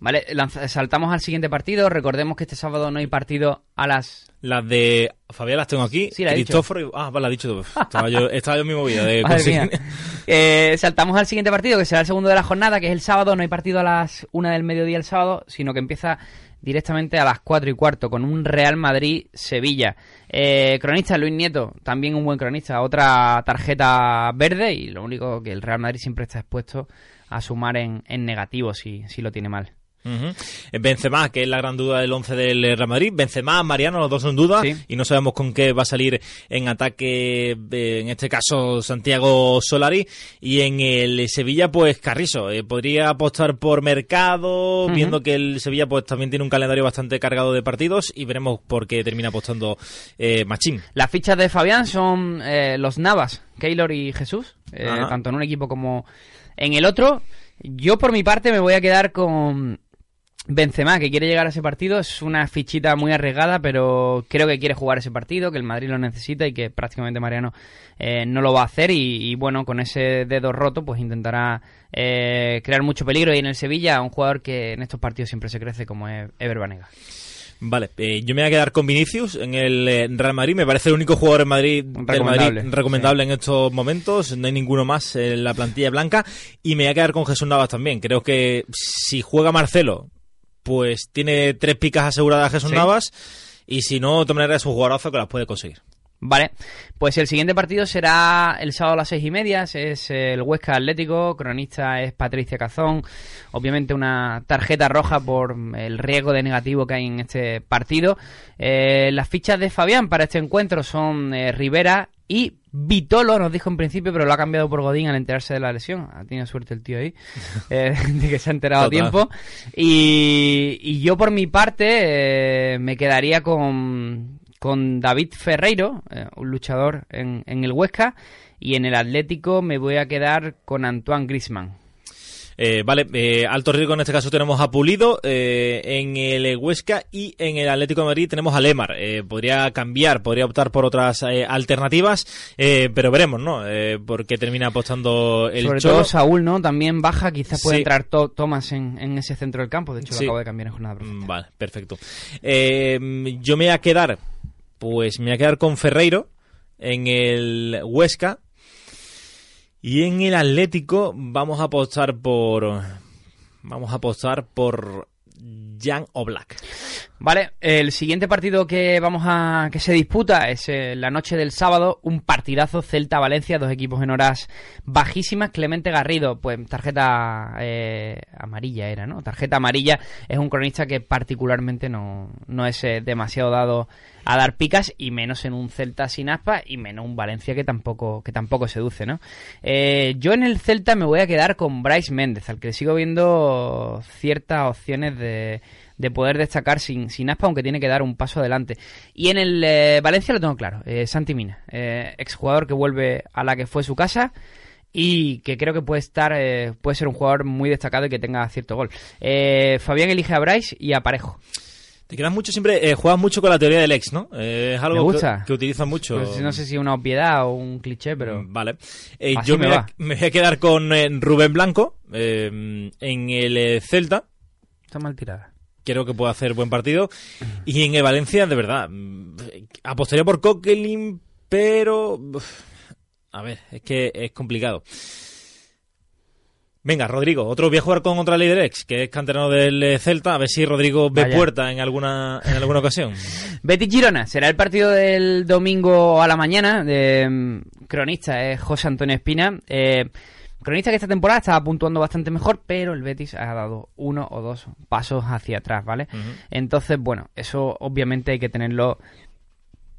Vale, saltamos al siguiente partido. Recordemos que este sábado no hay partido a las... Las de Fabián las tengo aquí. Sí, la he dicho. Cristóforo y... Ah, vale, la has dicho tú. Estaba yo, estaba yo en mi movida de Madre mía. Eh, saltamos al siguiente partido, que será el segundo de la jornada, que es el sábado. No hay partido a las una del mediodía el sábado, sino que empieza directamente a las 4 y cuarto con un Real Madrid-Sevilla. Eh, cronista Luis Nieto, también un buen cronista, otra tarjeta verde y lo único que el Real Madrid siempre está expuesto a sumar en, en negativo si, si lo tiene mal. Ujú. Benzema, que es la gran duda del 11 del Real Madrid. Benzema, Mariano, los dos son dudas Sí. y no sabemos con qué va a salir en ataque, eh, en este caso Santiago Solari. Y en el Sevilla, pues Carrizo. Eh, podría apostar por mercado, viendo que el Sevilla pues también tiene un calendario bastante cargado de partidos y veremos por qué termina apostando eh, Machín. Las fichas de Fabián son eh, los Navas, Keylor y Jesús, eh, tanto en un equipo como en el otro. Yo por mi parte me voy a quedar con Benzema, que quiere llegar a ese partido, es una fichita muy arriesgada, pero creo que quiere jugar ese partido, que el Madrid lo necesita y que prácticamente Mariano eh, no lo va a hacer. Y, y, bueno, con ese dedo roto, pues intentará eh, crear mucho peligro. Y en el Sevilla, un jugador que en estos partidos siempre se crece, como es Ever Banega. Vale, eh, yo me voy a quedar con Vinicius en el Real Madrid. Me parece el único jugador en Madrid, del Recomendable, Madrid recomendable sí. en estos momentos. No hay ninguno más en la plantilla blanca. Y me voy a quedar con Jesús Navas también. Creo que si juega Marcelo, pues tiene tres picas aseguradas Jesús Sí. Navas. Y si no, de todas maneras es un jugadorazo que las puede conseguir. Vale, pues el siguiente partido será el sábado a las seis y media, es el Huesca Atlético, cronista es Patricia Cazón, obviamente una tarjeta roja por el riesgo de negativo que hay en este partido. Eh, las fichas de Fabián para este encuentro son eh, Rivera y Vitolo, nos dijo en principio, pero lo ha cambiado por Godín al enterarse de la lesión. Ha tenido suerte el tío ahí, eh, de que se ha enterado a tiempo. Y, y yo por mi parte eh, me quedaría con, con David Ferreiro, eh, un luchador en, en el Huesca, y en el Atlético me voy a quedar con Antoine Griezmann. Eh, vale, eh, alto riesgo en este caso tenemos a Pulido eh, en el Huesca y en el Atlético de Madrid tenemos a Lemar. Eh, podría cambiar, podría optar por otras eh, alternativas, pero veremos, ¿no? Por qué termina apostando el Sobre Cholo. todo Saúl, ¿no? También baja, quizás puede Sí. entrar To- Thomas en, en ese centro del campo. De hecho, Sí. lo acabo de cambiar en jornada Mm, perfecta. Vale, perfecto. Eh, yo me voy a quedar, pues me voy a quedar con Ferreiro en el Huesca y en el Atlético vamos a apostar por, vamos a apostar por Jan Oblak. Vale, el siguiente partido que vamos a que se disputa es eh, la noche del sábado, un partidazo Celta-Valencia, dos equipos en horas bajísimas. Clemente Garrido, pues tarjeta eh, amarilla era, ¿no? Tarjeta amarilla es un cronista que particularmente no, no es eh, demasiado dado a dar picas y menos en un Celta sin aspa y menos un Valencia que tampoco que tampoco seduce, ¿no? Eh, yo en el Celta me voy a quedar con Bryce Méndez, al que le sigo viendo ciertas opciones de, de poder destacar sin, sin aspa, aunque tiene que dar un paso adelante. Y en el eh, Valencia lo tengo claro, eh, Santi Mina, eh, exjugador que vuelve a la que fue su casa y que creo que puede estar eh, puede ser un jugador muy destacado y que tenga cierto gol. Eh, Fabián elige a Bryce y a Parejo. Te quedas mucho siempre, eh, juegas mucho con la teoría del ex, ¿no? Eh, es algo gusta. que, que utilizas mucho. No sé si una obviedad o un cliché, pero Mm, Vale. Eh, yo me voy a, va. me voy a quedar con Rubén Blanco en el Celta. está mal tirada. Creo que puede hacer buen partido. Y en el Valencia, de verdad, mm, apostaría por Coquelin, pero... A ver, es que es complicado. Venga, Rodrigo, otro voy a jugar con otra líder ex, que es canterano del eh, Celta, a ver si Rodrigo ve Vaya. puerta en alguna, en alguna ocasión. Betis Girona será el partido del domingo a la mañana. De, mm, cronista es José Antonio Espina. Eh, cronista que esta temporada estaba puntuando bastante mejor, pero el Betis ha dado uno o dos pasos hacia atrás, ¿vale? Entonces, bueno, eso obviamente hay que tenerlo,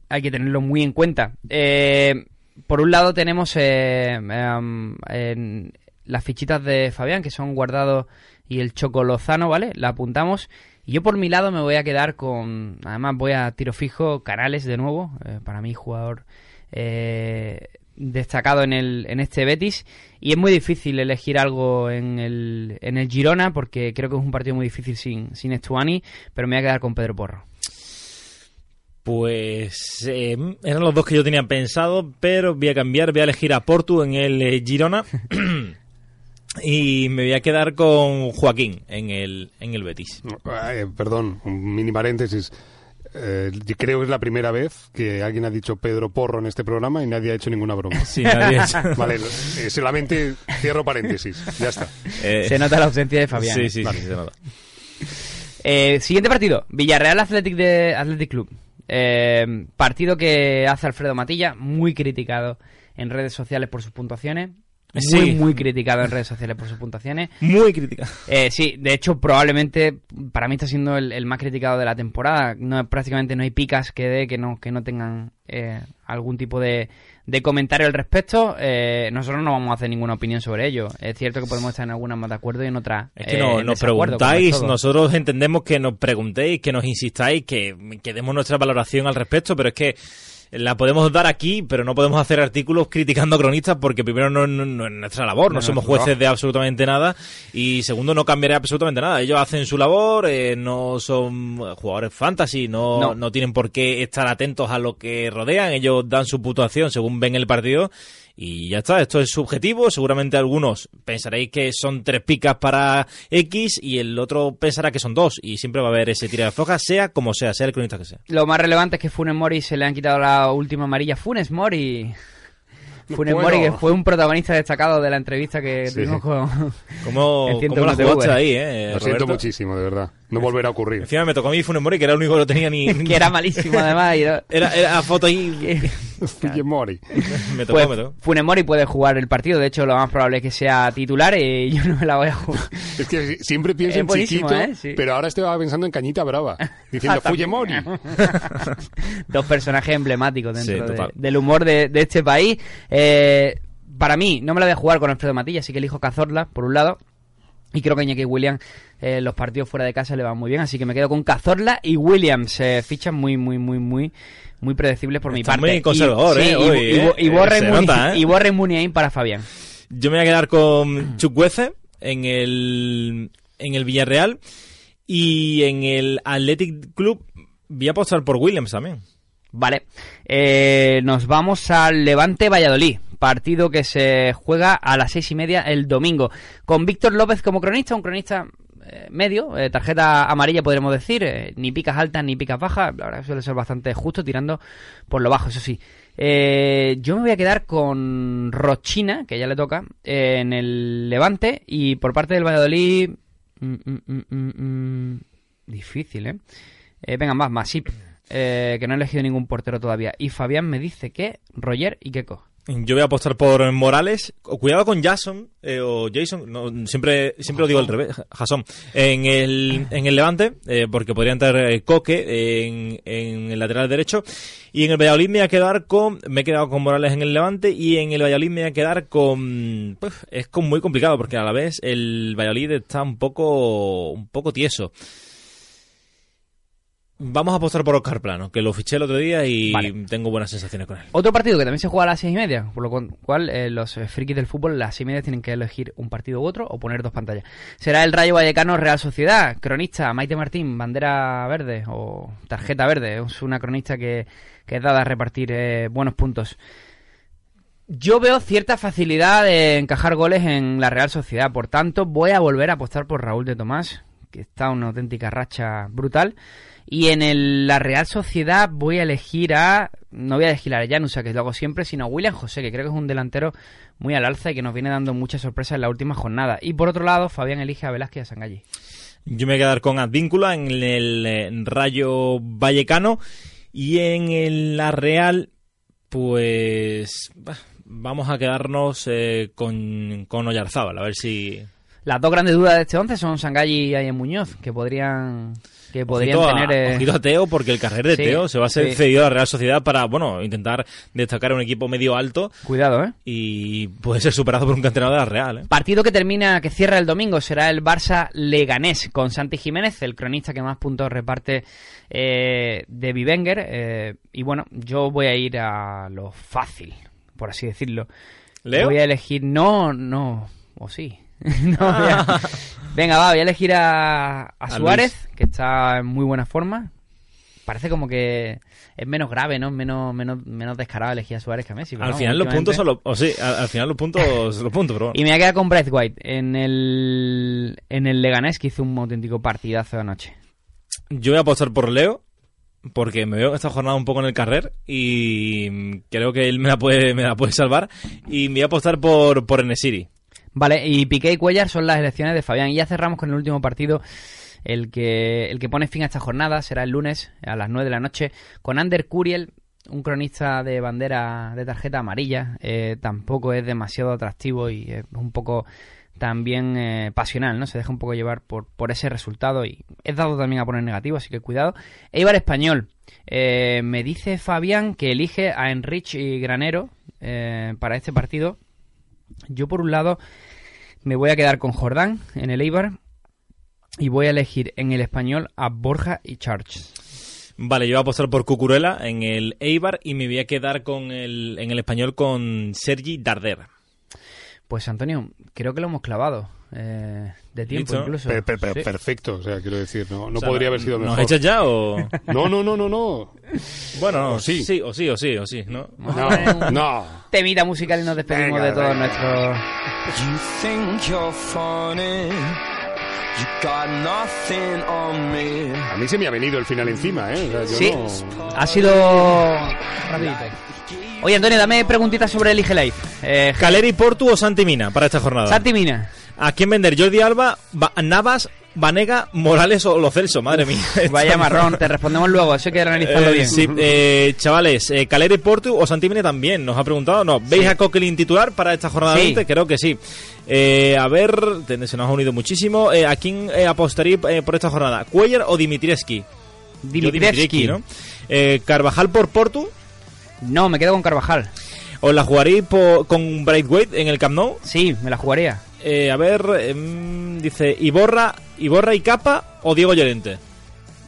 hay que tenerlo muy en cuenta. Eh, por un lado tenemos eh, em, en las fichitas de Fabián, que son guardados y el Chocolozano, ¿vale? La apuntamos. Y yo por mi lado me voy a quedar con, además voy a tiro fijo, Canales de nuevo, eh, para mí jugador eh, destacado en, el, en este Betis. Y es muy difícil elegir algo en el, en el Girona, porque creo que es un partido muy difícil sin, sin Estuani, pero me voy a quedar con Pedro Porro. Pues eh, eran los dos que yo tenía pensado, pero voy a cambiar, voy a elegir a Portu en el eh, Girona y me voy a quedar con Joaquín en el, en el Betis. Eh, perdón, un mini paréntesis. Eh, creo que es la primera vez que alguien ha dicho Pedro Porro en este programa y nadie ha hecho ninguna broma. Sí, nadie ha hecho- Vale, eh, solamente cierro paréntesis. Ya está. Eh, Se nota la ausencia de Fabián. Sí, ¿eh? sí, Vale. sí, se nota. Eh, siguiente partido, Villarreal Athletic de Athletic Club. Eh, partido que hace Alfredo Matilla, muy criticado en redes sociales por sus puntuaciones. Muy, Sí. muy criticado en redes sociales por sus puntuaciones. Muy crítica. Eh, sí, de hecho, probablemente para mí está siendo el, el más criticado de la temporada. No, prácticamente no hay picas que dé que no, que no tengan eh, algún tipo de, de comentario al respecto. Eh, nosotros no vamos a hacer ninguna opinión sobre ello. Es cierto que podemos estar en algunas más de acuerdo y en otras. Es que eh, no- en nos preguntáis, nosotros entendemos que nos preguntéis, que nos insistáis, que, que demos nuestra valoración al respecto, pero es que la podemos dar aquí, pero no podemos hacer artículos criticando a cronistas porque primero no, no- no es nuestra labor, no, No, somos jueces de absolutamente nada y segundo no cambiará absolutamente nada. Ellos hacen su labor, eh, no son jugadores fantasy, no, No. no tienen por qué estar atentos a lo que rodean, ellos dan su puntuación según ven el partido y ya está, esto es subjetivo, seguramente algunos pensaréis que son tres picas para X y el otro pensará que son dos y siempre va a haber ese tira de floja, sea como sea, sea el cronista que sea. Lo más relevante es que Funes Mori se le han quitado la última amarilla. Funes Mori. Funes. Mori, que fue un protagonista destacado de la entrevista que Sí. tuvimos con. ¿Cómo, El cómo la 101 jugaste TV. ahí, eh? Lo siento muchísimo, de verdad. No volverá a ocurrir. Encima me tocó a mí Funes Mori, que era el único que lo tenía ni... que era malísimo además. y no- Era, era foto ahí... Fujimori. me tocó, Pues me tocó. Funes Mori puede jugar el partido, de hecho lo más probable es que sea titular y yo no me la voy a jugar. Es que si- siempre pienso Es en chiquito, ¿eh? Sí. pero ahora estaba pensando en Cañita Brava, diciendo. Fujimori. Dos personajes emblemáticos Sí, dentro de- del humor de, de este país. Eh, para mí, no me la voy a jugar con Alfredo Matilla, así que elijo Cazorla, por un lado. Y creo que Iñaki Williams, eh, los partidos fuera de casa le van muy bien, así que me quedo con Cazorla y Williams. Eh, fichas muy, muy, muy, muy, muy predecibles por mi parte. muy conservador, y, sí, eh. y Eh, eh. y Borre Muniain para Fabián. Yo me voy a quedar con Chukwueze en el, en el Villarreal y en el Athletic Club voy a apostar por Williams también. Vale, Eh, nos vamos al Levante Valladolid, partido que se juega a las seis y media el domingo, con Víctor López como cronista, un cronista eh, medio, eh, tarjeta amarilla podremos decir, eh, ni picas altas ni picas bajas, la verdad suele ser bastante justo, tirando por lo bajo, eso sí. Eh, yo me voy a quedar con Rochina, que ya le toca, en el Levante, y por parte del Valladolid... mm, mm, mm, difícil, ¿eh? Venga, más, Masip, que no he elegido ningún portero todavía. Y Fabián me dice que Roger y Keco. Yo voy a apostar por Morales. Cuidado con Jason eh, o Jason, no, siempre siempre lo digo al revés, Jason. En el, en el Levante, eh, porque podría entrar eh, Coque en, en el lateral derecho. Y en el Valladolid me voy a quedar con, me he quedado con Morales en el Levante y en el Valladolid me voy a quedar con, pues, es como muy complicado porque a la vez el Valladolid está un poco, un poco tieso. Vamos a apostar por Oscar Plano, que lo fiché el otro día y Vale. tengo buenas sensaciones con él. Otro partido que también se juega a las seis y media, por lo cu- cual eh, los eh, frikis del fútbol a las seis y media tienen que elegir un partido u otro o poner dos pantallas. Será el Rayo Vallecano Real Sociedad, cronista Maite Martín, bandera verde o tarjeta verde. Es una cronista que, que es dada a repartir eh, buenos puntos. Yo veo cierta facilidad de encajar goles en la Real Sociedad, por tanto voy a volver a apostar por Raúl de Tomás, que está una auténtica racha brutal. Y en el- la Real Sociedad voy a elegir a. No voy a elegir a Llanusa, que lo hago siempre, sino a William José, que creo que es un delantero muy al alza y que nos viene dando muchas sorpresas en la última jornada. Y por otro lado, Fabián elige a Velázquez y a Sangalli. Yo me voy a quedar con Advíncula en el, eh, Rayo Vallecano y en el La Real, pues bah, vamos a quedarnos eh, con, con Oyarzábal, a ver si... Las dos grandes dudas de este once son Sangalli y Ayen Muñoz, que podrían. Que podrían ojito, a, tener. eh, ojito a Teo, porque el carrer de Sí, Teo se va a ser sí. cedido a la Real Sociedad para, bueno, intentar destacar a un equipo medio alto Cuidado, ¿eh? y puede ser superado por un canterano de la Real. ¿eh? Partido que termina, que cierra el domingo, será el Barça Leganés con Santi Jiménez, el cronista que más puntos reparte eh, de Bivenger. eh, y bueno, yo voy a ir a lo fácil, por así decirlo. ¿Leo? Voy a elegir, no, no, o sí. No, voy a- Venga, va, voy a elegir a, a A Suárez, que está en muy buena forma. Parece como que es menos grave, ¿no? Menos, menos, menos descarado elegir a Suárez que a Messi. pero Al no, final los puntos son los... Sí, al, al final los puntos los puntos, pero bueno. y me voy a quedar con Braithwaite en el, en el Leganés, que hizo un auténtico partidazo anoche. Yo voy a apostar por Leo, porque me veo esta jornada un poco en el carrer y creo que él me la puede, me la puede salvar. Y me voy a apostar por, por Enesiri. Vale, y Piqué y Cuellar son las elecciones de Fabián. Y ya cerramos con el último partido, el que, el que pone fin a esta jornada. Será el lunes a las 9 de la noche con Ander Curiel, un cronista de bandera de tarjeta amarilla. Eh, tampoco es demasiado atractivo y es un poco también eh, pasional, ¿no? Se deja un poco llevar por, por ese resultado y es dado también a poner negativo, así que cuidado. Eibar Español. Eh, me dice Fabián que elige a Enrich y Granero eh, para este partido. Yo por un lado me voy a quedar con Jordán en el Eibar y voy a elegir en el español a Borja y Charles. Vale, yo voy a apostar por Cucurella en el Eibar y me voy a quedar con el, en el español con Sergi Darder. Pues Antonio, creo que lo hemos clavado. Eh, de tiempo Listo. incluso. Per- per- per- Sí. Perfecto, o sea, quiero decir, no, no O sea, podría haber sido mejor. ¿Nos echas ya o...? No, no, no, no, no. Bueno, no, O sí. sí. o sí, o sí, o sí, ¿no? No, no. Temita musical y nos despedimos Venga, de todos venga. nuestros... You think you're funny. You got nothing on me. A mí se me ha venido el final encima, ¿eh? O sea, yo Sí, no- ha sido rapidito. Oye, Antonio, dame preguntitas sobre el IG Live. Eh, Caleri, Portu o Santi Mina para esta jornada. Santi Mina. ¿A quién vender? Jordi Alba, Ba- Navas, Vanega, Morales o Lo Celso? Madre mía. Vaya marrón, te respondemos luego, eso hay que analizarlo Eh, bien. sí, eh, chavales, eh, Caleri, Portu o Santi Mina también, nos ha preguntado. No, ¿veis a Coquelin titular para esta jornada Sí. 20? Creo que sí. Eh, a ver, se nos ha unido muchísimo. ¿A quién apostaría por esta jornada? ¿Cuellar o Dimitrievski? Yo Dimitrievski. ¿no? Eh, ¿Carvajal por Portu? No, me quedo con Carvajal. ¿O la jugaréis con Braithwaite en el Camp Nou? Sí, me la jugaría. Eh, a ver, em, dice Iborra, Iborra y Capa o Diego Llorente.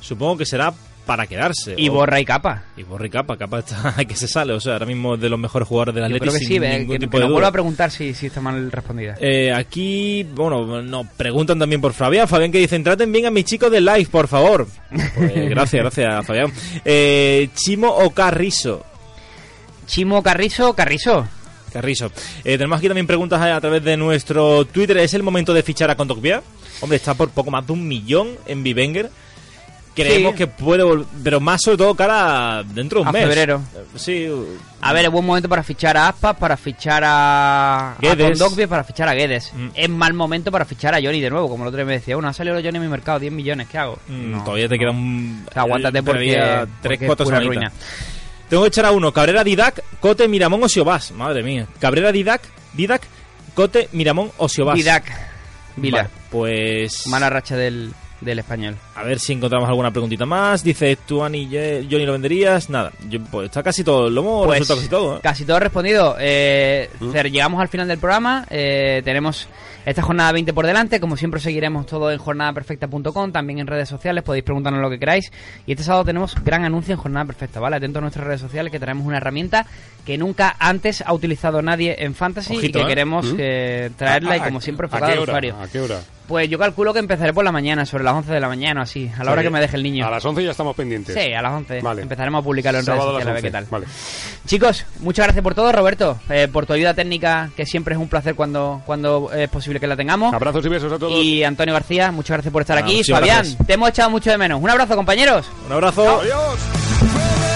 Supongo que será para quedarse. Y o- borra y capa. Iborra y Capa, Capa está que se sale, o sea, ahora mismo es de los mejores jugadores del Atlético creo que sí, ningún que, tipo que vuelva a preguntar si, si está mal respondida. Eh, aquí, bueno, nos preguntan también por Fabián. Fabián que dicen, traten bien a mis chicos de live, por favor. Pues, gracias, gracias, Fabián. Eh, Chimo o Carrizo. Chimo Carrizo, Carrizo. Carrizo. Eh, tenemos aquí también preguntas a, a través de nuestro Twitter. ¿Es el momento de fichar a Condogvia? Hombre, está por poco más de un millón en Vivenger. Creemos Sí. que puede volver, pero más sobre todo cara a dentro de un A mes. febrero. Eh, Sí, A ver, es buen momento para fichar a Aspas, para fichar a, a Guedes. Kondogbia, para fichar a Guedes. Mm. Es mal momento para fichar a Johnny de nuevo, como el otro día me decía, uno ha salido Johnny en mi mercado, 10 millones, ¿qué hago? mm, No, todavía te no. queda un... O sea, aguántate porque, todavía porque tres, es pura ruina. Tengo que echar a uno. Cabrera, Didac, Cote, Miramón o Siobás. Madre mía. Cabrera, Didac, Didac, Cote, Miramón o Siobás. Vidac. Vila. Vale, pues... Mala racha del, del español. A ver si encontramos alguna preguntita más. Dice, ¿tú, Ani, Ye- Johnny, lo venderías? Nada. Yo, pues está casi todo. Lo hemos Pues, casi todo. ¿eh? Casi todo respondido. Eh, Cer, llegamos al final del programa. eh, tenemos esta jornada 20 por delante. Como siempre, seguiremos todo en jornadaperfecta.com. También en redes sociales. Podéis preguntarnos lo que queráis. Y este sábado tenemos gran anuncio en Jornada Perfecta. ¿vale? Atentos a nuestras redes sociales que traemos una herramienta que nunca antes ha utilizado nadie en Fantasy Ojito, y que ¿eh? queremos ¿Mm? eh, traerla y, como siempre, ¿A enfocada al usuario. ¿A qué hora? Pues yo calculo que empezaré por la mañana, sobre las 11 de la mañana, así, a la hora que me deje el niño. A las 11 ya estamos pendientes. Sí, a las 11. Vale. Empezaremos a publicarlo en redes Sábado sociales, a ver qué 11. tal. Vale. Chicos, muchas gracias por todo, Roberto, eh, por tu ayuda técnica, que siempre es un placer cuando, cuando es posible que la tengamos. Abrazos y besos a todos. Y Antonio García, muchas gracias por estar Ah, aquí. Fabián, gracias. te hemos echado mucho de menos. Un abrazo, compañeros. Un abrazo. Adiós.